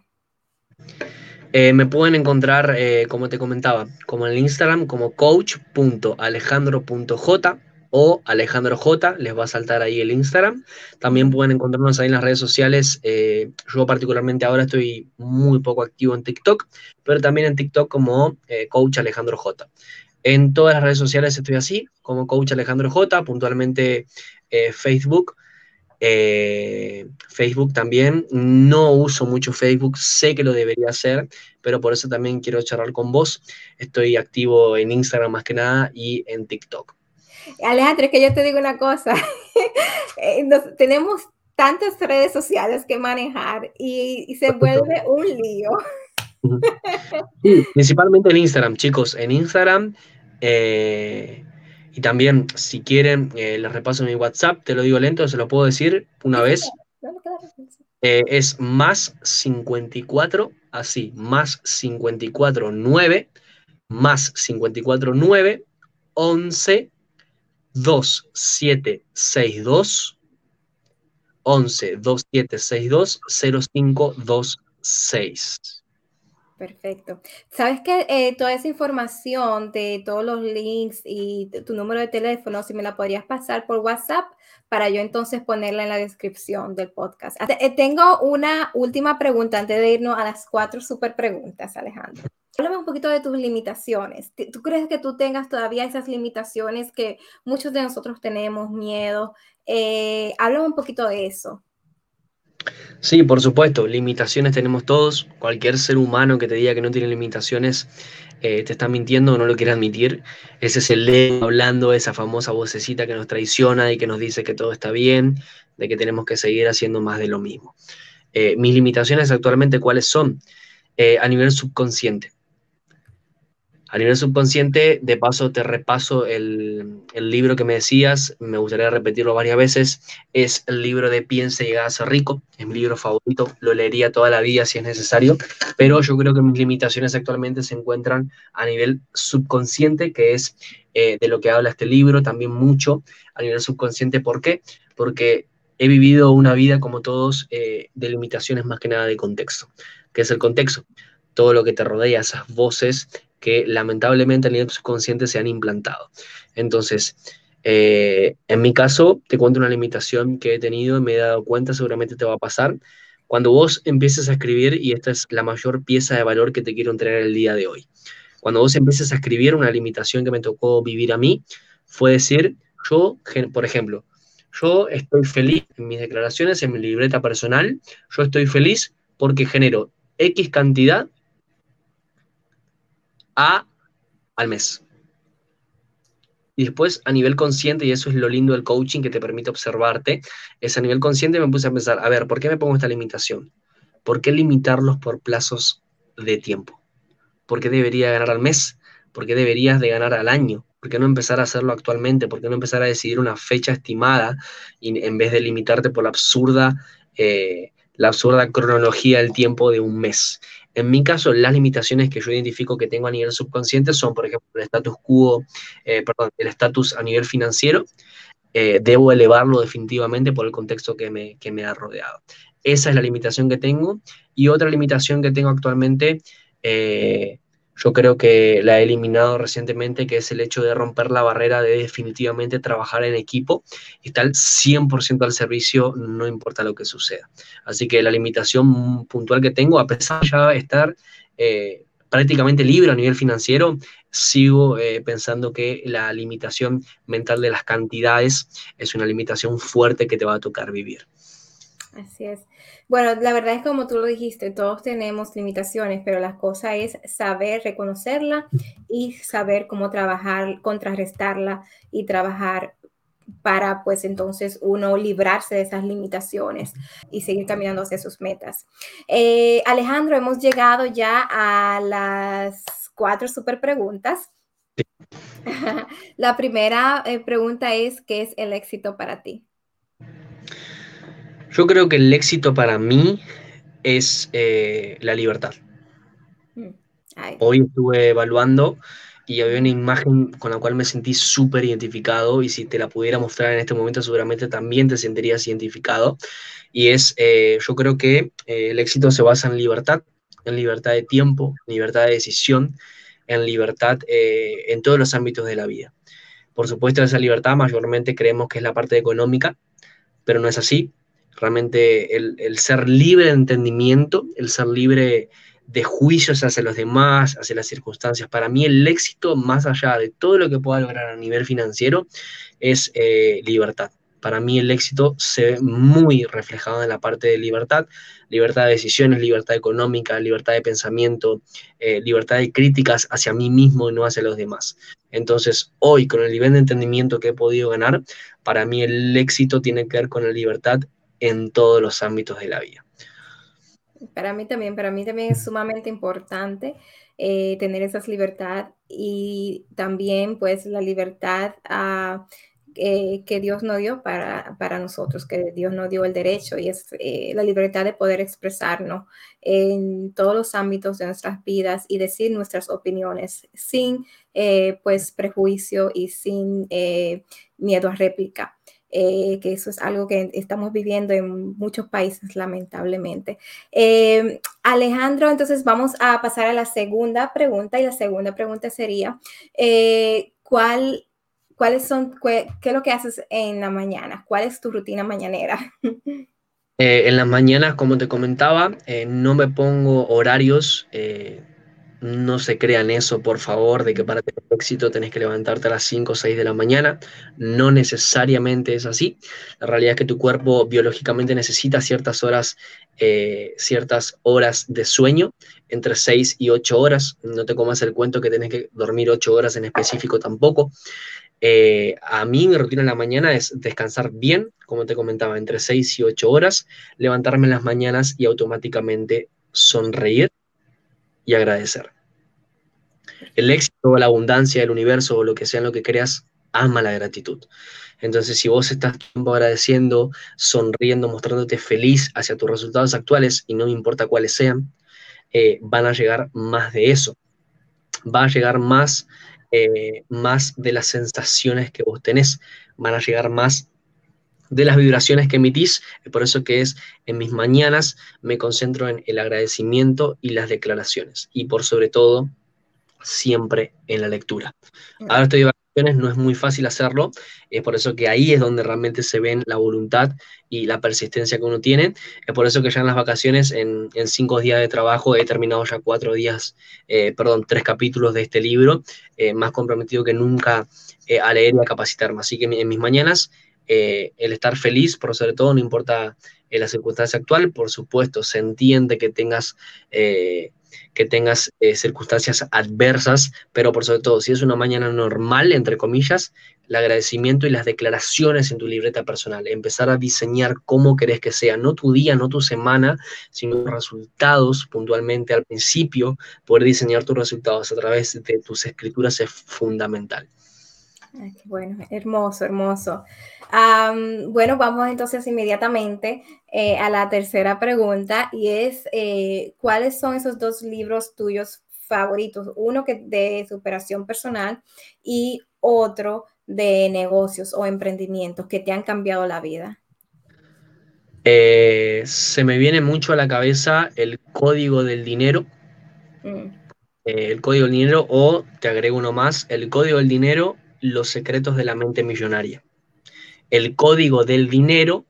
Eh, me pueden encontrar, eh, como te comentaba, como en el Instagram, como coach.alejandro.j o Alejandro J, les va a saltar ahí el Instagram. También pueden encontrarnos ahí en las redes sociales. Yo particularmente ahora estoy muy poco activo en TikTok, pero también en TikTok como eh, Coach Alejandro J. En todas las redes sociales estoy así, como Coach Alejandro J, puntualmente eh, Facebook. Facebook también, no uso mucho Facebook, sé que lo debería hacer, pero por eso también quiero charlar con vos. Estoy activo en Instagram más que nada y en TikTok. Alejandro, es que yo te digo una cosa, eh, tenemos tantas redes sociales que manejar y, se vuelve un lío. principalmente en Instagram, chicos, en Instagram. Eh, y también, si quieren, eh, les repaso mi WhatsApp, te lo digo lento, se lo puedo decir una vez. es más 54, así, más 54, 9, más 54, 9, 11, 2762 11 2762 0526. Perfecto. Sabes que eh, toda esa información de todos los links y tu número de teléfono, si me la podrías pasar por WhatsApp para yo entonces ponerla en la descripción del podcast. Eh, tengo una última pregunta antes de irnos a las cuatro super preguntas, Alejandro. Háblame un poquito de tus limitaciones. ¿Tú crees que tú tengas todavía esas limitaciones que muchos de nosotros tenemos, miedo? Eh, háblame un poquito de eso. Sí, por supuesto, limitaciones tenemos todos. Cualquier ser humano que te diga que no tiene limitaciones eh, te está mintiendo o no lo quiere admitir. Ese es el ego hablando, esa famosa vocecita que nos traiciona y que nos dice que todo está bien, de que tenemos que seguir haciendo más de lo mismo. Eh, mis limitaciones actualmente, ¿cuáles son? Eh, a nivel subconsciente. A nivel subconsciente, de paso te repaso el, libro que me decías, me gustaría repetirlo varias veces, es el libro de Piensa y llega a ser rico, es mi libro favorito, lo leería toda la vida si es necesario, pero yo creo que mis limitaciones actualmente se encuentran a nivel subconsciente, que es eh, de lo que habla este libro, también mucho a nivel subconsciente. ¿Por qué? Porque he vivido una vida como todos eh, de limitaciones más que nada de contexto. ¿Qué es el contexto? Todo lo que te rodea, esas voces que lamentablemente a nivel subconsciente se han implantado. Entonces, eh, en mi caso, te cuento una limitación que he tenido y me he dado cuenta, seguramente te va a pasar. Cuando vos empieces a escribir, y esta es la mayor pieza de valor que te quiero entregar el día de hoy, cuando vos empieces a escribir, una limitación que me tocó vivir a mí fue decir, yo, por ejemplo, yo estoy feliz en mis declaraciones, en mi libreta personal, yo estoy feliz porque genero X cantidad a al mes. Y después a nivel consciente, y eso es lo lindo del coaching que te permite observarte, es a nivel consciente me puse a pensar, a ver, ¿por qué me pongo esta limitación? ¿Por qué limitarlos por plazos de tiempo? ¿Por qué debería ganar al mes? ¿Por qué deberías de ganar al año? ¿Por qué no empezar a hacerlo actualmente? ¿Por qué no empezar a decidir una fecha estimada en vez de limitarte por la absurda, eh, la absurda cronología del tiempo de un mes? En mi caso, las limitaciones que yo identifico que tengo a nivel subconsciente son, por ejemplo, el status quo, eh, perdón, el estatus a nivel financiero. Eh, debo elevarlo definitivamente por el contexto que me, que me ha rodeado. Esa es la limitación que tengo. Y otra limitación que tengo actualmente eh, yo creo que la he eliminado recientemente, que es el hecho de romper la barrera de definitivamente trabajar en equipo y estar 100% al servicio, no importa lo que suceda. Así que la limitación puntual que tengo, a pesar de ya estar eh, prácticamente libre a nivel financiero, sigo eh, pensando que la limitación mental de las cantidades es una limitación fuerte que te va a tocar vivir. Así es. Bueno, la verdad es como tú lo dijiste, todos tenemos limitaciones, pero la cosa es saber reconocerla y saber cómo trabajar, contrarrestarla y trabajar para pues entonces uno librarse de esas limitaciones y seguir caminando hacia sus metas. Eh, Alejandro, hemos llegado ya a las cuatro super preguntas. La primera eh, pregunta es, ¿qué es el éxito para ti? Yo creo que el éxito para mí es eh, la libertad. Mm, Hoy estuve evaluando y había una imagen con la cual me sentí súper identificado y si te la pudiera mostrar en este momento seguramente también te sentirías identificado. Y es, eh, yo creo que eh, el éxito se basa en libertad, en libertad de tiempo, libertad de decisión, en libertad en todos los ámbitos de la vida. Por supuesto, esa libertad mayormente creemos que es la parte económica, pero no es así. Realmente el, el ser libre de entendimiento, el ser libre de juicios hacia los demás, hacia las circunstancias. Para mí el éxito, más allá de todo lo que pueda lograr a nivel financiero, es eh, libertad. Para mí el éxito se ve muy reflejado en la parte de libertad, libertad de decisiones, libertad económica, libertad de pensamiento, eh, libertad de críticas hacia mí mismo y no hacia los demás. Entonces, hoy, con el nivel de entendimiento que he podido ganar, para mí el éxito tiene que ver con la libertad en todos los ámbitos de la vida. Para mí también, para mí también es sumamente importante eh, tener esa libertad y también pues la libertad a eh, que Dios nos dio para, para, nosotros, que Dios nos dio el derecho y es eh, la libertad de poder expresarnos en todos los ámbitos de nuestras vidas y decir nuestras opiniones sin pues prejuicio y sin miedo a réplica. Que eso es algo que estamos viviendo en muchos países, lamentablemente. Alejandro, entonces vamos a pasar a la segunda pregunta y la segunda pregunta sería, ¿cuál ¿cuáles son, qué, es lo que haces en la mañana? ¿Cuál es tu rutina mañanera? Eh, en las mañanas, como te comentaba, eh, no me pongo horarios, eh, no se crean eso, por favor, de que para tener éxito tenés que levantarte a las 5 o 6 de la mañana. No necesariamente es así. La realidad es que tu cuerpo biológicamente necesita ciertas horas, ciertas horas de sueño, entre 6 y 8 horas. No te comas el cuento que tenés que dormir 8 horas en específico tampoco. Eh, a mí mi rutina en la mañana es descansar bien, como te comentaba, entre 6 y 8 horas, levantarme en las mañanas y automáticamente sonreír y agradecer. El éxito, la abundancia del universo o lo que sea en lo que creas, ama la gratitud. Entonces, si vos estás agradeciendo, sonriendo, mostrándote feliz hacia tus resultados actuales, y no importa cuáles sean, eh, van a llegar más de eso. Va a llegar más eh, más de las sensaciones que vos tenés, van a llegar más de las vibraciones que emitís, por eso que es en mis mañanas me concentro en el agradecimiento y las declaraciones, y por sobre todo, siempre en la lectura. Ahora estoy no es muy fácil hacerlo, es por eso que ahí es donde realmente se ven la voluntad y la persistencia que uno tiene, es por eso que ya en las vacaciones, en, cinco días de trabajo, he terminado ya cuatro días, eh, perdón, tres capítulos de este libro, eh, más comprometido que nunca eh, a leer y a capacitarme. Así que en mis mañanas, el estar feliz, por sobre todo, no importa la circunstancia actual, por supuesto, se entiende que tengas que tengas eh, circunstancias adversas, pero por sobre todo, si es una mañana normal, entre comillas, el agradecimiento y las declaraciones en tu libreta personal, empezar a diseñar cómo querés que sea, no tu día, no tu semana, sino resultados puntualmente al principio, poder diseñar tus resultados a través de tus escrituras es fundamental. Bueno, hermoso, hermoso bueno, vamos entonces inmediatamente eh, a la tercera pregunta y es, eh, ¿cuáles son esos dos libros tuyos favoritos? Uno que de superación personal y otro de negocios o emprendimientos que te han cambiado la vida. Eh, se me viene mucho a la cabeza el código del dinero. Mm. el código del dinero o, te agrego uno más, el código del dinero, los secretos de la mente millonaria el código del dinero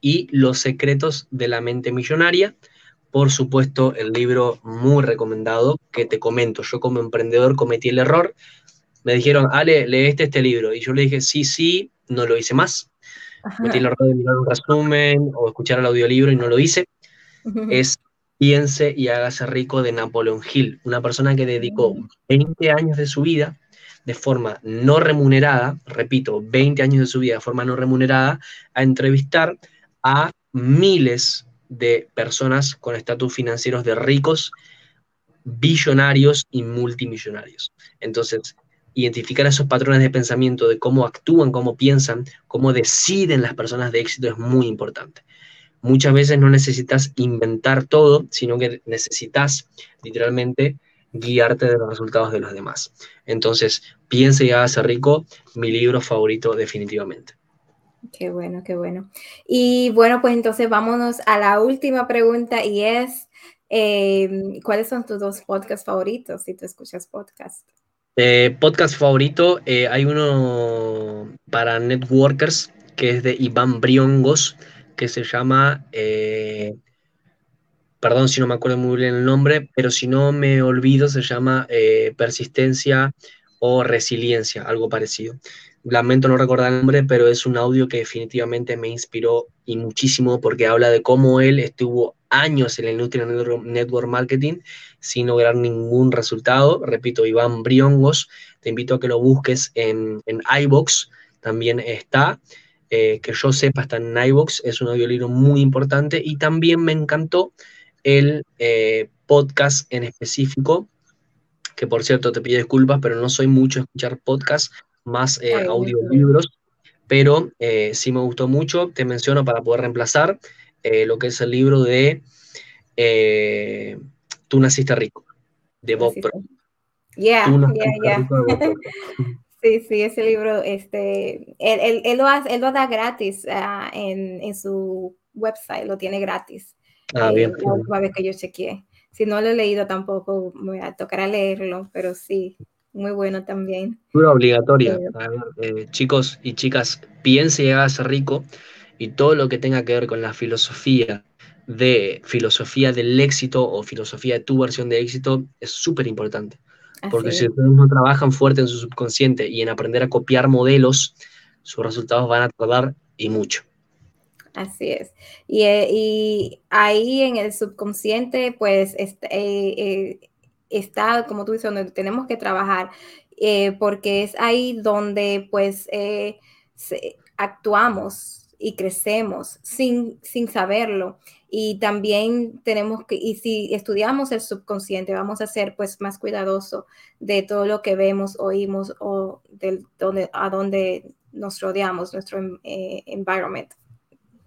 y los secretos de la mente millonaria. Por supuesto, el libro muy recomendado que te comento. Yo como emprendedor cometí el error. Me dijeron, Ale, lee este, libro. Y yo le dije, sí, sí, no lo hice más. Cometí el error de mirar un resumen o escuchar el audiolibro y no lo hice. Es Piense y hágase rico de Napoleon Hill, una persona que dedicó 20 años de su vida de forma no remunerada, repito, 20 años de su vida de forma no remunerada, a entrevistar a miles de personas con estatus financieros de ricos, billonarios y multimillonarios. Entonces, identificar esos patrones de pensamiento, de cómo actúan, cómo piensan, cómo deciden las personas de éxito es muy importante. Muchas veces no necesitas inventar todo, sino que necesitas literalmente guiarte de los resultados de los demás. Entonces, piense y hágase rico, mi libro favorito definitivamente. Qué bueno, qué bueno. Y bueno, pues entonces vámonos a la última pregunta y es, em, ¿cuáles son tus dos podcasts favoritos si tú escuchas podcast? Eh, podcast favorito, eh, hay uno para networkers que es de Iván Briongos, que se llama, eh, perdón si no me acuerdo muy bien el nombre, pero si no me olvido, se llama eh, Persistencia o Resiliencia, algo parecido. Lamento no recordar el nombre, pero es un audio que definitivamente me inspiró y muchísimo porque habla de cómo él estuvo años en la industria network marketing sin lograr ningún resultado. Repito, Iván Briongos, te invito a que lo busques en, en iBox, también está. Eh, que yo sepa está en iVoox, es un audiolibro muy importante y también me encantó el eh, podcast en específico, que por cierto te pido disculpas, pero no soy mucho a escuchar podcasts, más eh, audiolibros, pero sí me gustó mucho, te menciono para poder reemplazar lo que es el libro de Tú naciste rico, de Bob Yeah, yeah, yeah. Sí, sí, ese libro, este, él, él, lo, hace, él lo, da gratis uh, en, en, su website, lo tiene gratis. Ah, bien. Eh, la última vez que yo chequeé. Si no lo he leído tampoco, me va a tocar a leerlo, pero sí, muy bueno también. Muy obligatoria. Eh, chicos y chicas, piense y hágase rico y todo lo que tenga que ver con la filosofía de filosofía del éxito o filosofía de tu versión de éxito es súper importante. Porque si ustedes no trabajan fuerte en su subconsciente y en aprender a copiar modelos, sus resultados van a tardar y mucho. Así es. Y, eh, ahí en el subconsciente, pues eh, eh, está, como tú dices, donde tenemos que trabajar, porque es ahí donde pues actuamos y crecemos sin, sin saberlo. Y también tenemos que, y si estudiamos el subconsciente, vamos a ser pues más cuidadoso de todo lo que vemos, oímos o de donde, a donde nos rodeamos, nuestro eh, environment.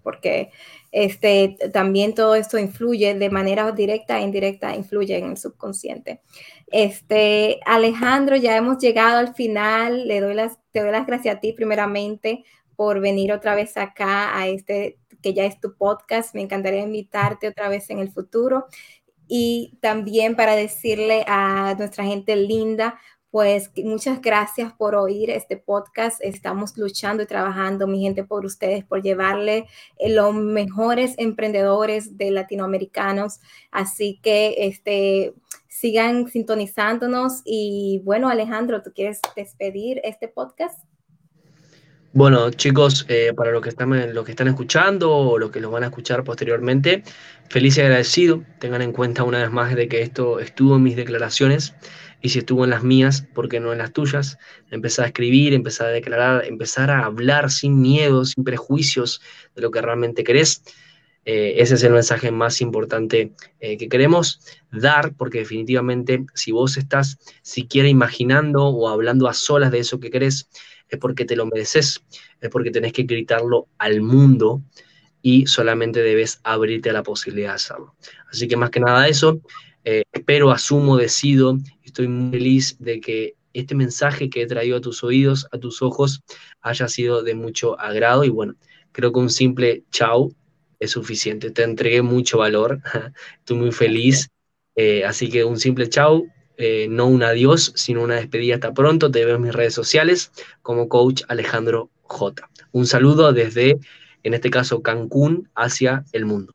Porque este, también todo esto influye de manera directa e indirecta, influye en el subconsciente. Este, Alejandro, ya hemos llegado al final. Le doy las, te doy las gracias a ti primeramente por venir otra vez acá a este que ya es tu podcast. Me encantaría invitarte otra vez en el futuro. Y también para decirle a nuestra gente linda, pues muchas gracias por oír este podcast. Estamos luchando y trabajando, mi gente, por ustedes, por llevarle eh, los mejores emprendedores de latinoamericanos. Así que este, sigan sintonizándonos. Y bueno, Alejandro, ¿tú quieres despedir este podcast? Bueno, chicos, eh, para los que, están, que están escuchando o los que los van a escuchar posteriormente, feliz y agradecido. Tengan en cuenta una vez más de que esto estuvo en mis declaraciones y si estuvo en las mías, ¿por qué no en las tuyas? Empezar a escribir, empezar a declarar, empezar a hablar sin miedo, sin prejuicios de lo que realmente querés. Eh, ese es el mensaje más importante eh, que queremos dar, porque definitivamente si vos estás siquiera imaginando o hablando a solas de eso que querés, es porque te lo mereces, es porque tenés que gritarlo al mundo y solamente debes abrirte a la posibilidad de hacerlo. Así que más que nada eso, eh, espero, asumo, decido, estoy muy feliz de que este mensaje que he traído a tus oídos, a tus ojos, haya sido de mucho agrado y bueno, creo que un simple chau es suficiente. Te entregué mucho valor, estoy muy feliz. Eh, así que un simple chau eh, no un adiós, sino una despedida. Hasta pronto, te veo en mis redes sociales como coach Alejandro J. Un saludo desde, en este caso, Cancún hacia el mundo.